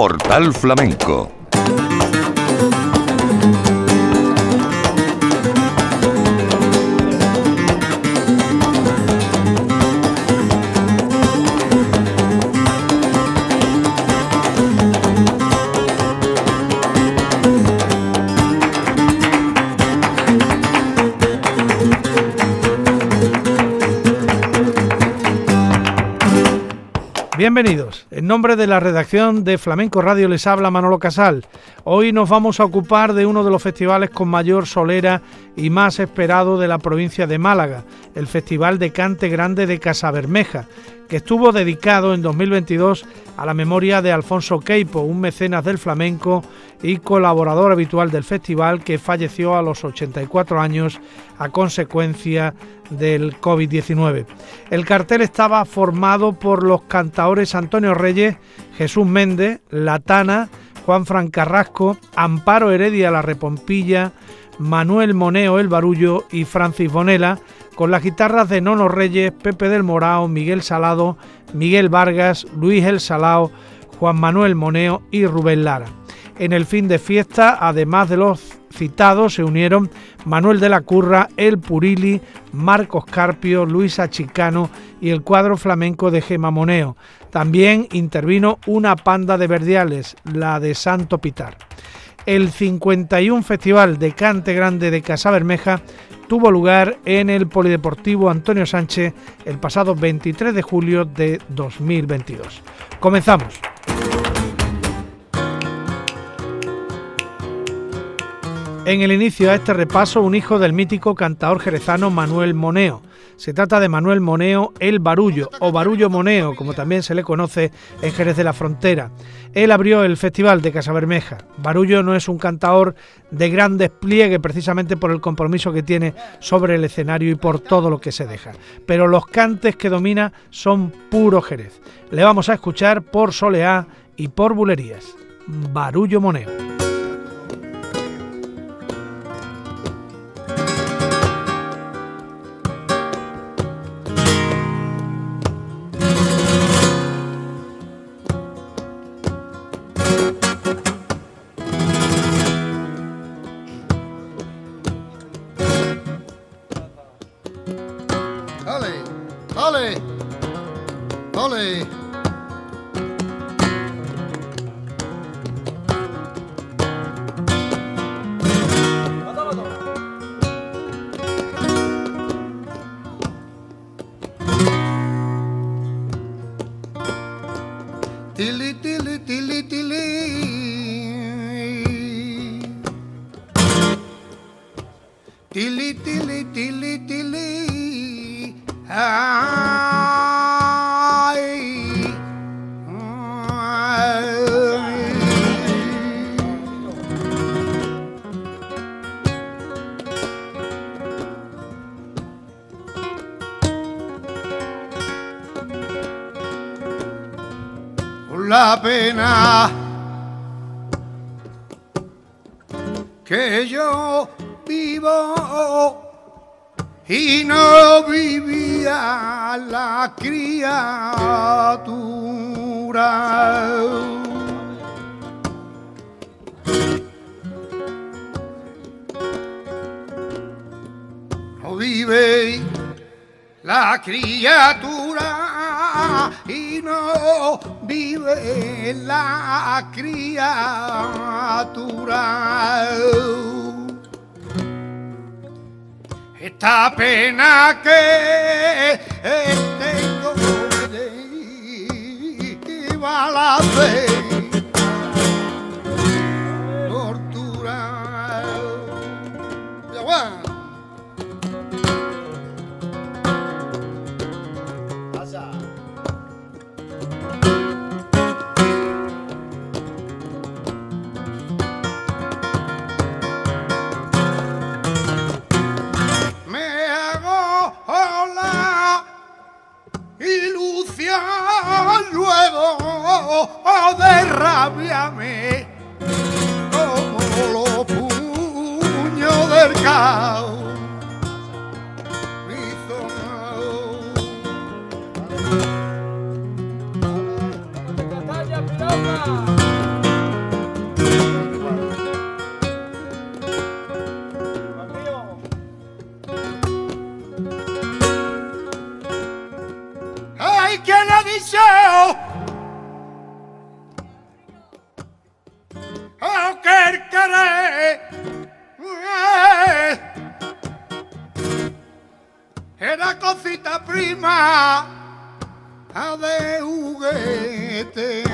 Portal Flamenco Bienvenidos. En nombre de la redacción de Flamenco Radio les habla Manolo Casal. Hoy nos vamos a ocupar de uno de los festivales con mayor solera y más esperado de la provincia de Málaga, el Festival de Cante Grande de Casabermeja, que estuvo dedicado en 2022 a la memoria de Alfonso Queipo, un mecenas del flamenco y colaborador habitual del festival que falleció a los 84 años a consecuencia del COVID-19. El cartel estaba formado por los cantaores Antonio Reyes, Jesús Méndez, Latana, Juan Fran Carrasco, Amparo Heredia La Repompilla, Manuel Moneo El Barullo y Francis Bonela, con las guitarras de Nono Reyes, Pepe del Morao, Miguel Salado, Miguel Vargas, Luis El Salao, Juan Manuel Moneo y Rubén Lara. En el fin de fiesta, además de los citados, se unieron Manuel de la Curra, El Purili, Marcos Carpio, Luis Achicano y el cuadro flamenco de Gema Moneo. También intervino una panda de verdiales, la de Santo Pitar. El 51 Festival de Cante Grande de Casa Bermeja tuvo lugar en el Polideportivo Antonio Sánchez el pasado 23 de julio de 2022. Comenzamos. En el inicio a este repaso, un hijo del mítico cantador jerezano Manuel Moneo. Se trata de Manuel Moneo el Barullo, o Barullo Moneo, como también se le conoce en Jerez de la Frontera. Él abrió el Festival de Casabermeja. Barullo no es un cantador de gran despliegue precisamente por el compromiso que tiene sobre el escenario y por todo lo que se deja. Pero los cantes que domina son puro Jerez. Le vamos a escuchar por Soleá y por Bulerías. Barullo Moneo. La criatura. Vive la criatura y no vive la criatura esta pena que tengo de la fe. Luego de rabia me como los puños del caos. kerkere era cosita prima de juguete.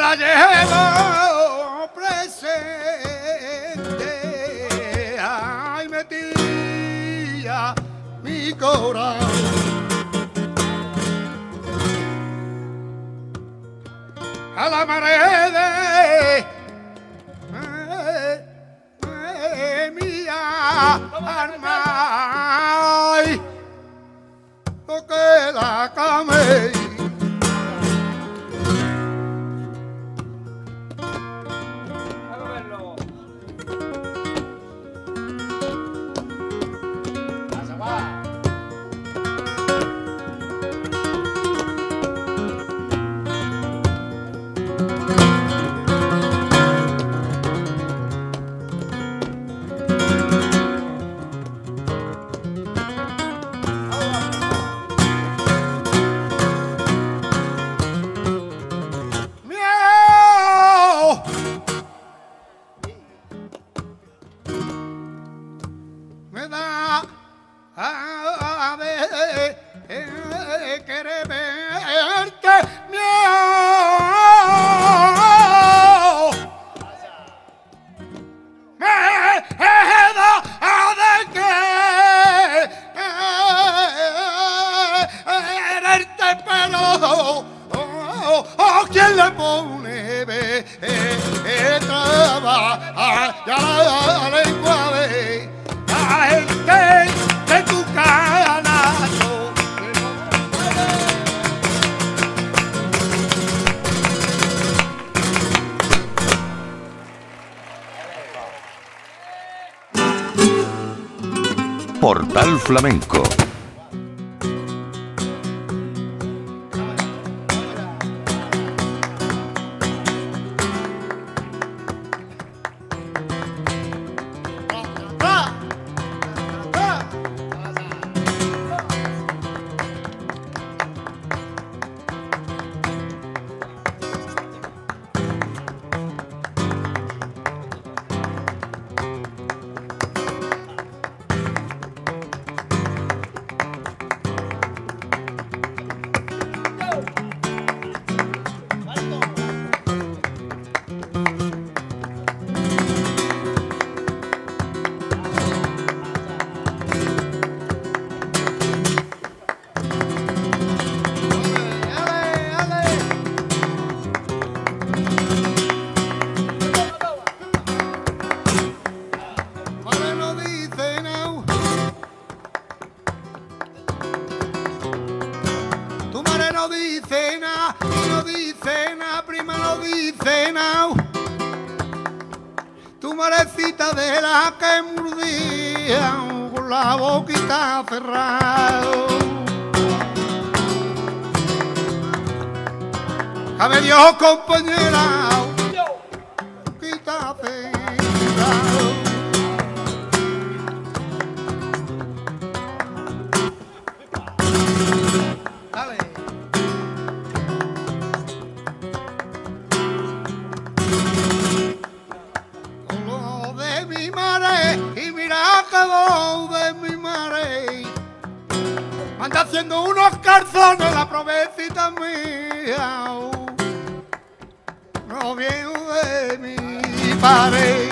la llevo presente. Ay, metía mi corazón. A la marea de, mi alma. Ay, toqué la camella. compañera. pare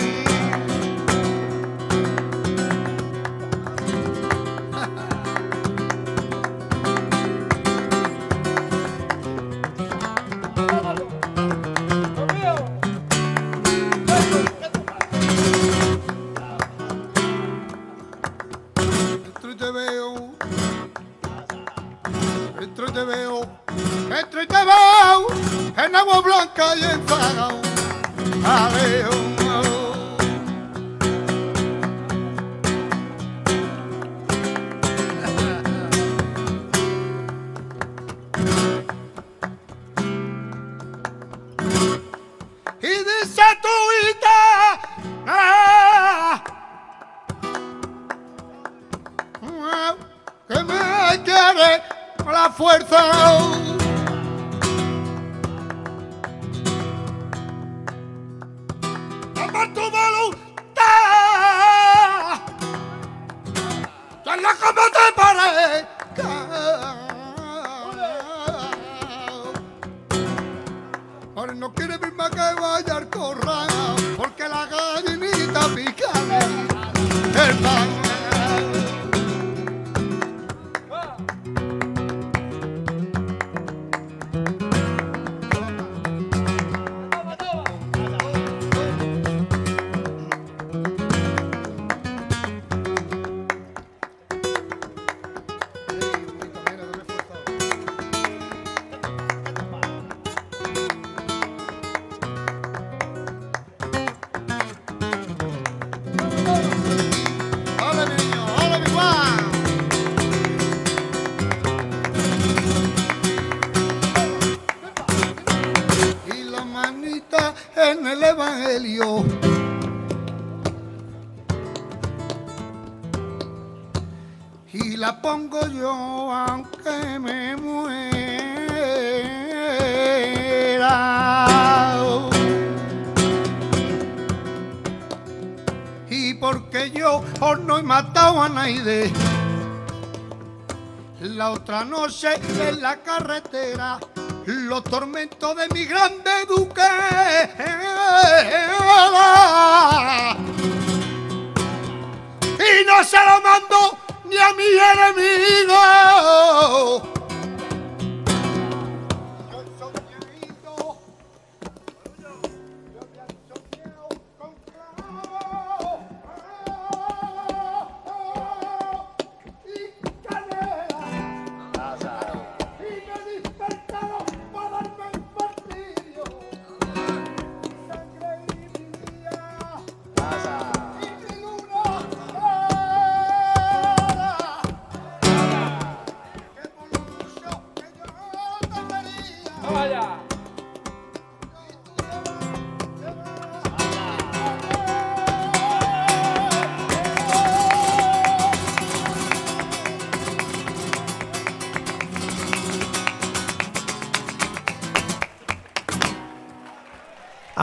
Y la pongo yo aunque me muera. Y porque yo oh, no he matado a nadie. La otra noche en la carretera los tormentos de mi grande duque. Y no se lo mando ni a mi enemigo.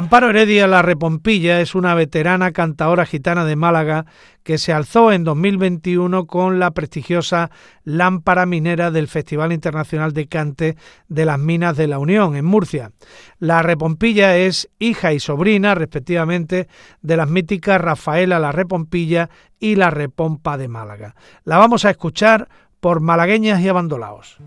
Amparo Heredia La Repompilla es una veterana cantadora gitana de Málaga que se alzó en 2021 con la prestigiosa lámpara minera del Festival Internacional de Cante de las Minas de la Unión en Murcia. La Repompilla es hija y sobrina, respectivamente, de las míticas Rafaela La Repompilla y La Repompa de Málaga. La vamos a escuchar por malagueñas y abandolaos.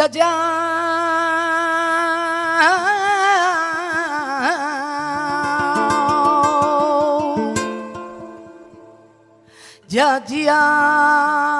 Ya ya. Ya ya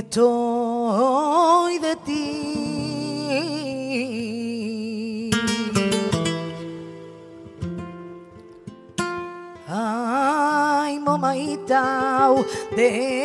estoy de ti. Ay, mamaita de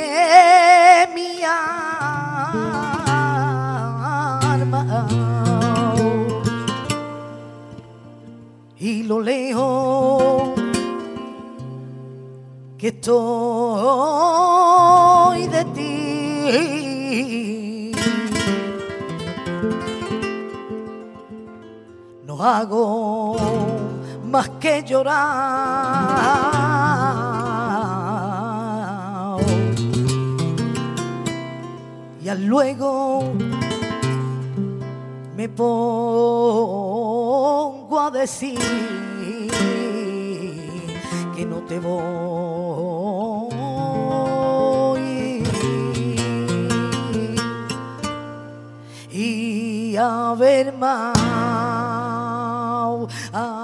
más que llorar. Y al luego me pongo a decir que no te voy y a ver más. Ay,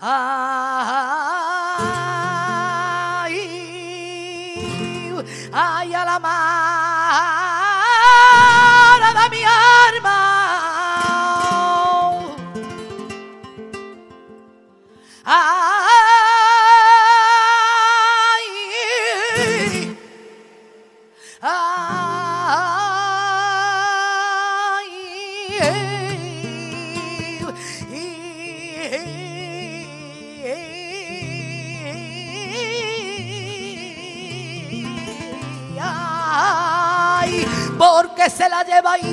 Ay, ay, a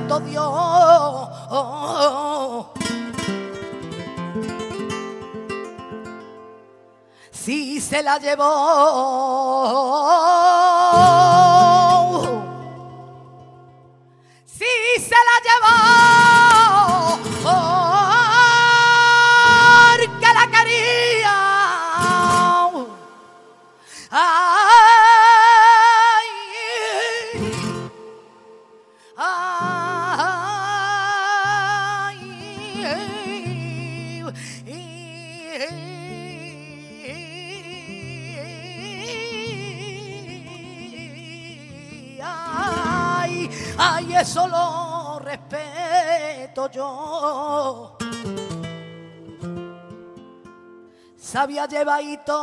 todo Dios. Si se la llevó. Si se la llevó. Sabía llevadito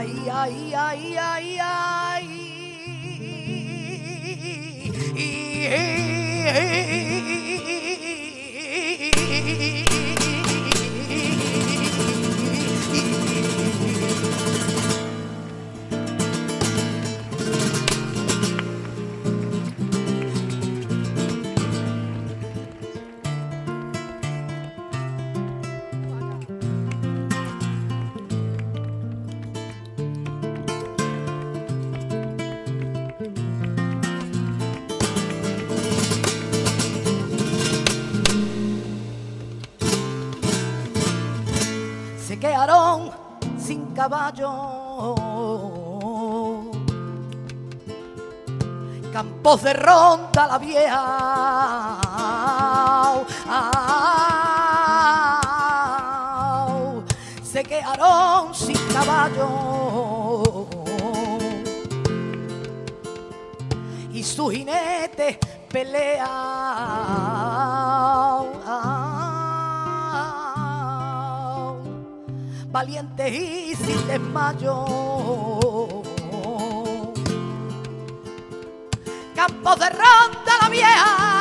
ay, ay, ay, ay, ay, se caballo. Campos de ronda la vieja. Se quedaron sin caballo. Y su jinete pelea. Y sin desmayo. Campo de ronda la vieja.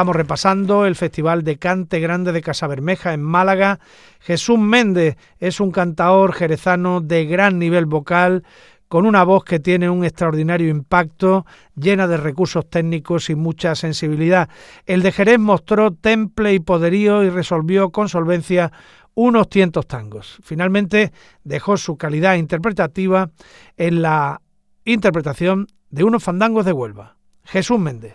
Estamos repasando el Festival de Cante Grande de Casabermeja en Málaga. Jesús Méndez es un cantaor jerezano de gran nivel vocal con una voz que tiene un extraordinario impacto, llena de recursos técnicos y mucha sensibilidad. El de Jerez mostró temple y poderío y resolvió con solvencia unos cientos tangos. Finalmente dejó su calidad interpretativa en la interpretación de unos fandangos de Huelva. Jesús Méndez.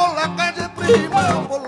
Mambo la calle prima, mambo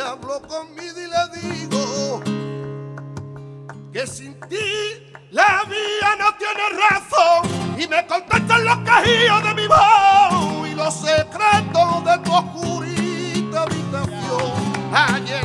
hablo conmigo y le digo que sin ti la vida no tiene razón y me contestan los cajillos de mi voz y los secretos de tu oscurita habitación. Ayer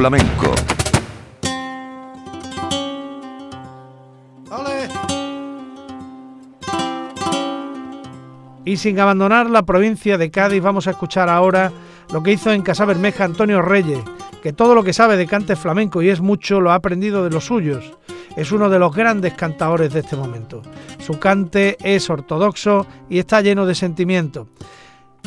Flamenco Y sin abandonar la provincia de Cádiz, vamos a escuchar ahora lo que hizo en Casa Bermeja Antonio Reyes, que todo lo que sabe de cante flamenco y es mucho lo ha aprendido de los suyos. Es uno de los grandes cantadores de este momento. Su cante es ortodoxo y está lleno de sentimiento.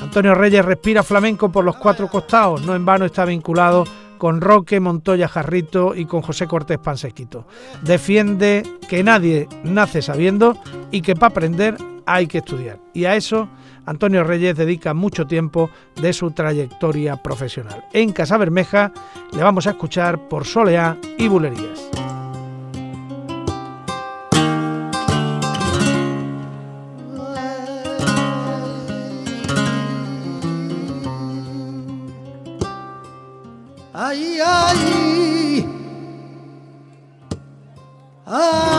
Antonio Reyes respira flamenco por los cuatro costados, no en vano está vinculado con Roque Montoya Jarrito y con José Cortés Pansequito. Defiende que nadie nace sabiendo y que para aprender hay que estudiar. Y a eso Antonio Reyes dedica mucho tiempo de su trayectoria profesional. En Casa Bermeja le vamos a escuchar por Soleá y Bulerías. Ay.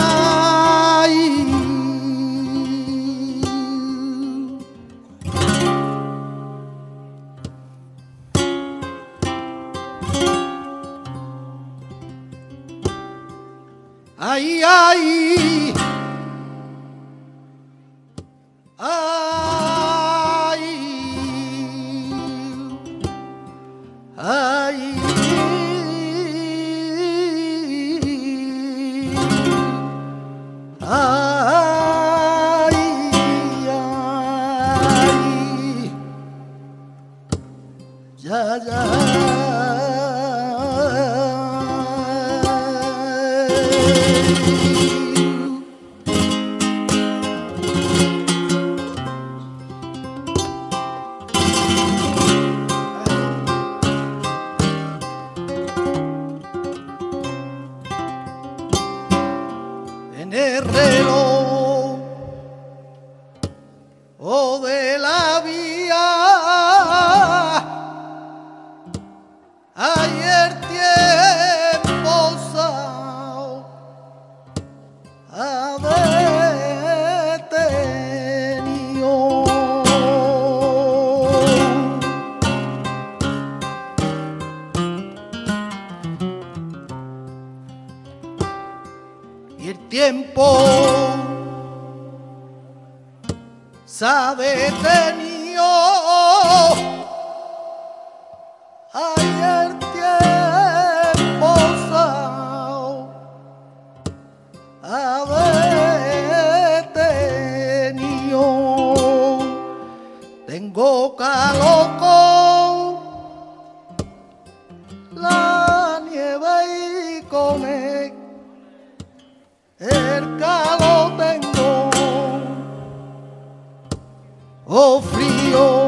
o frío.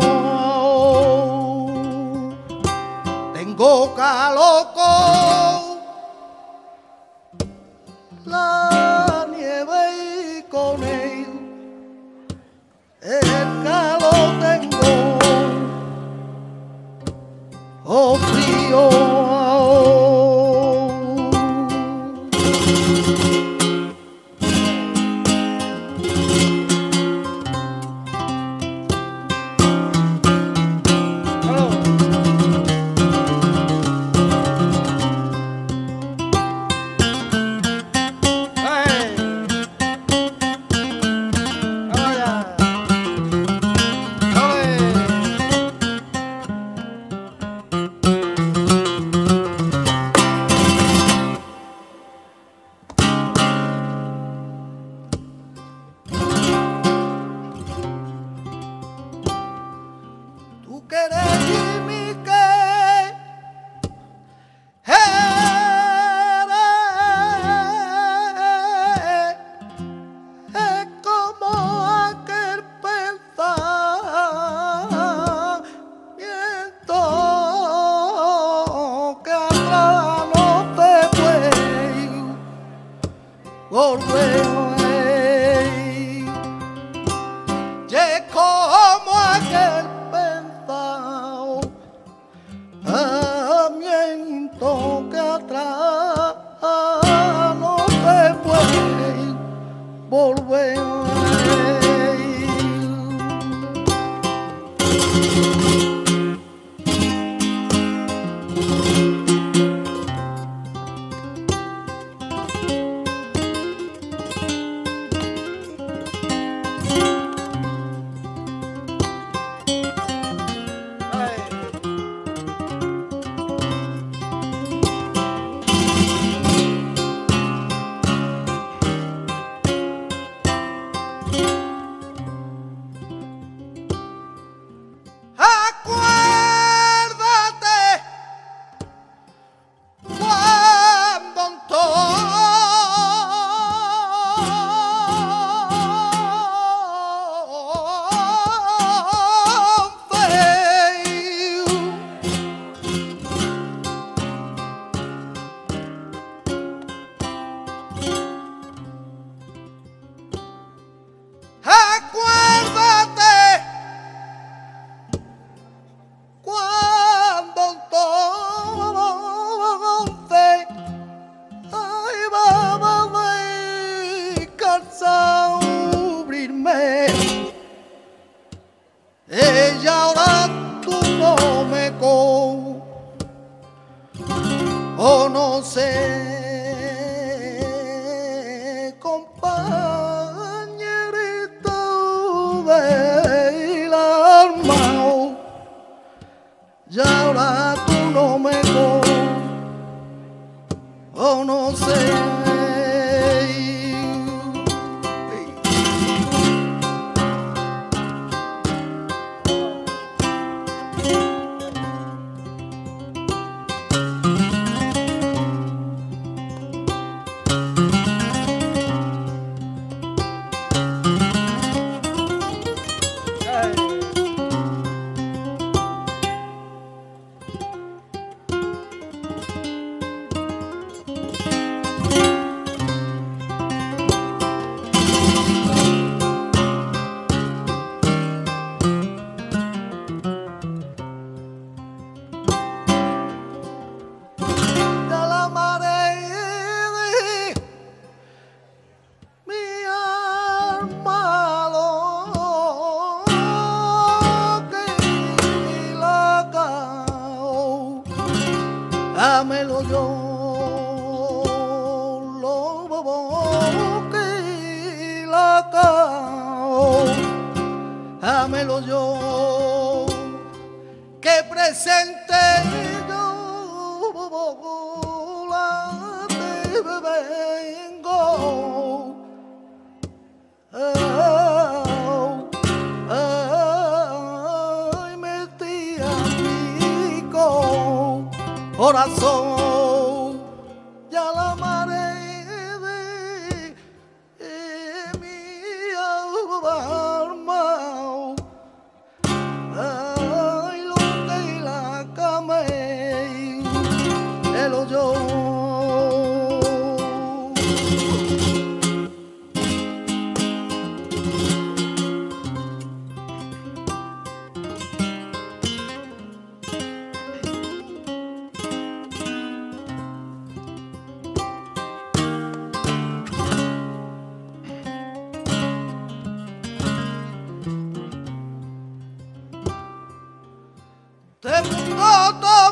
Tengo calor volver. Flamenco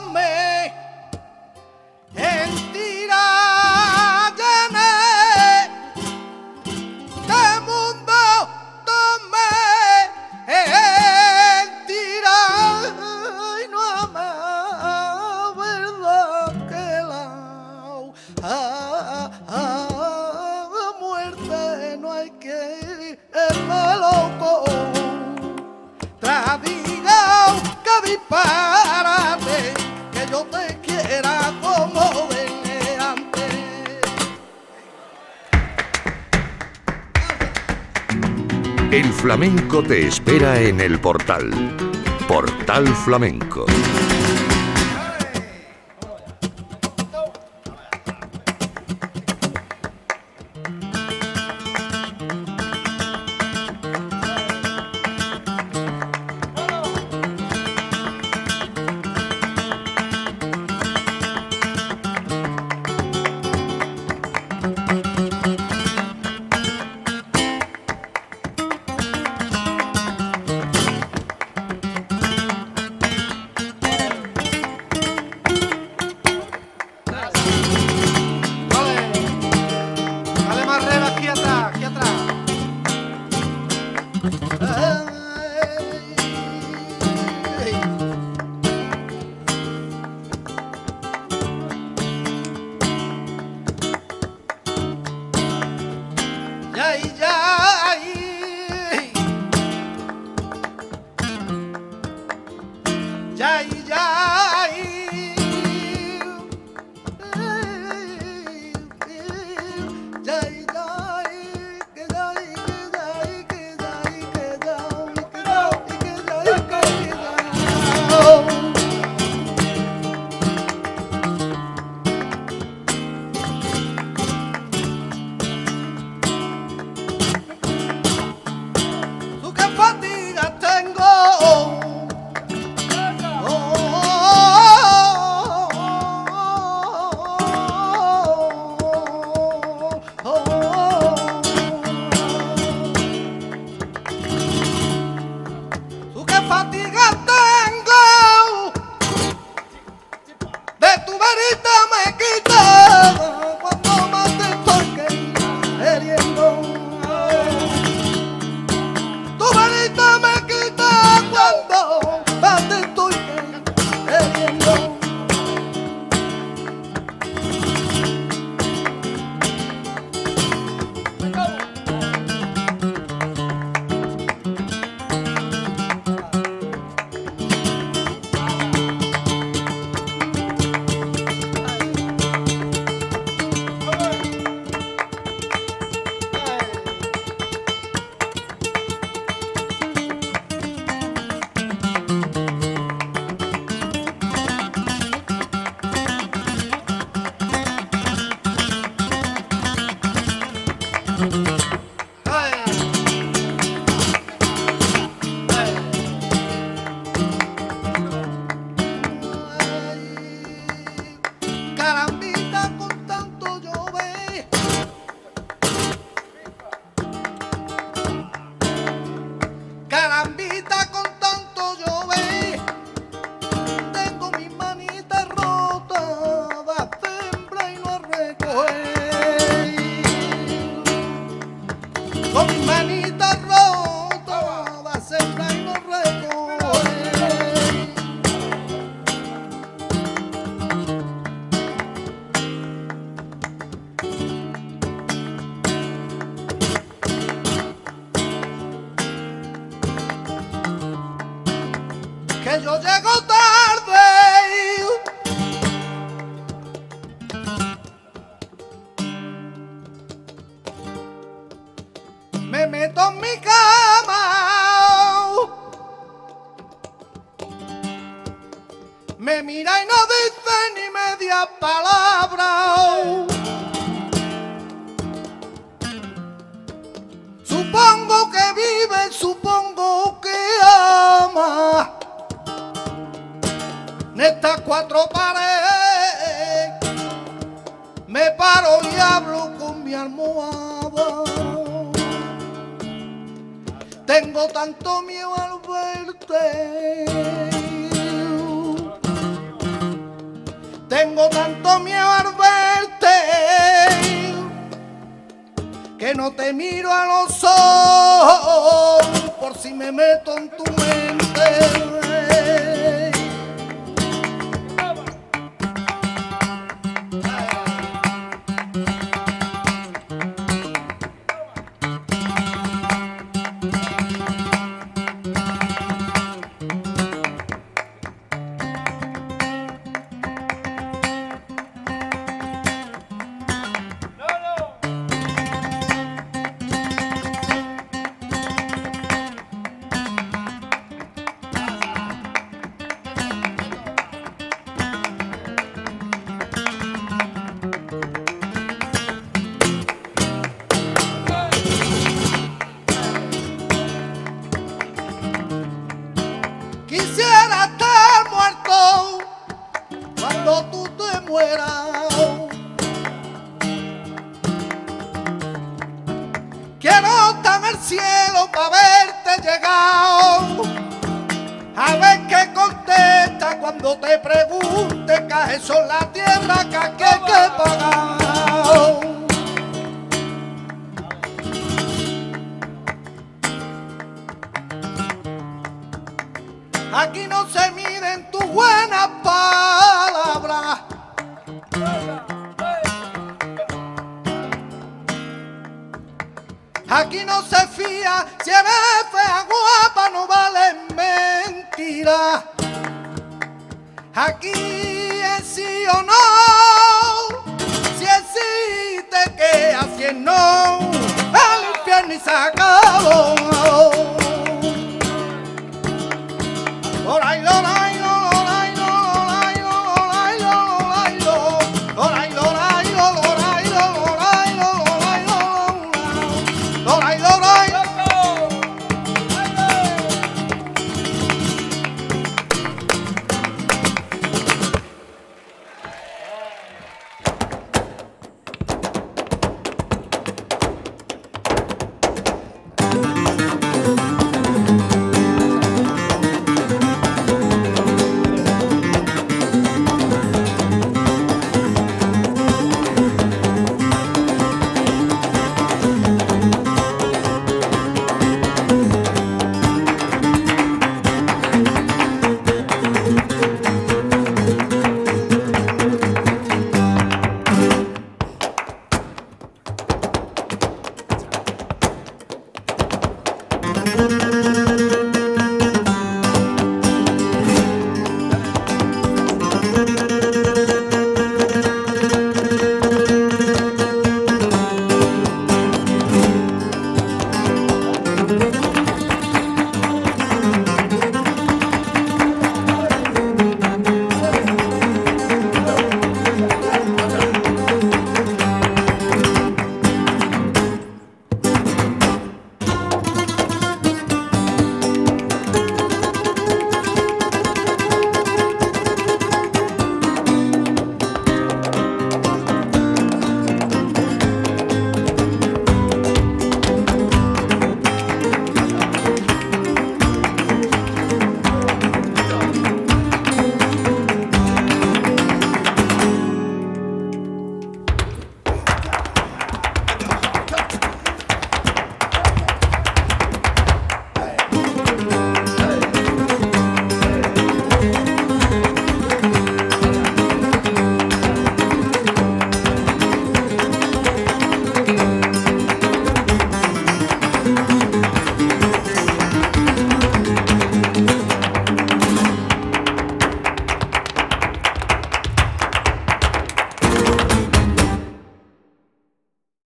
espera en el portal. Portal Flamenco.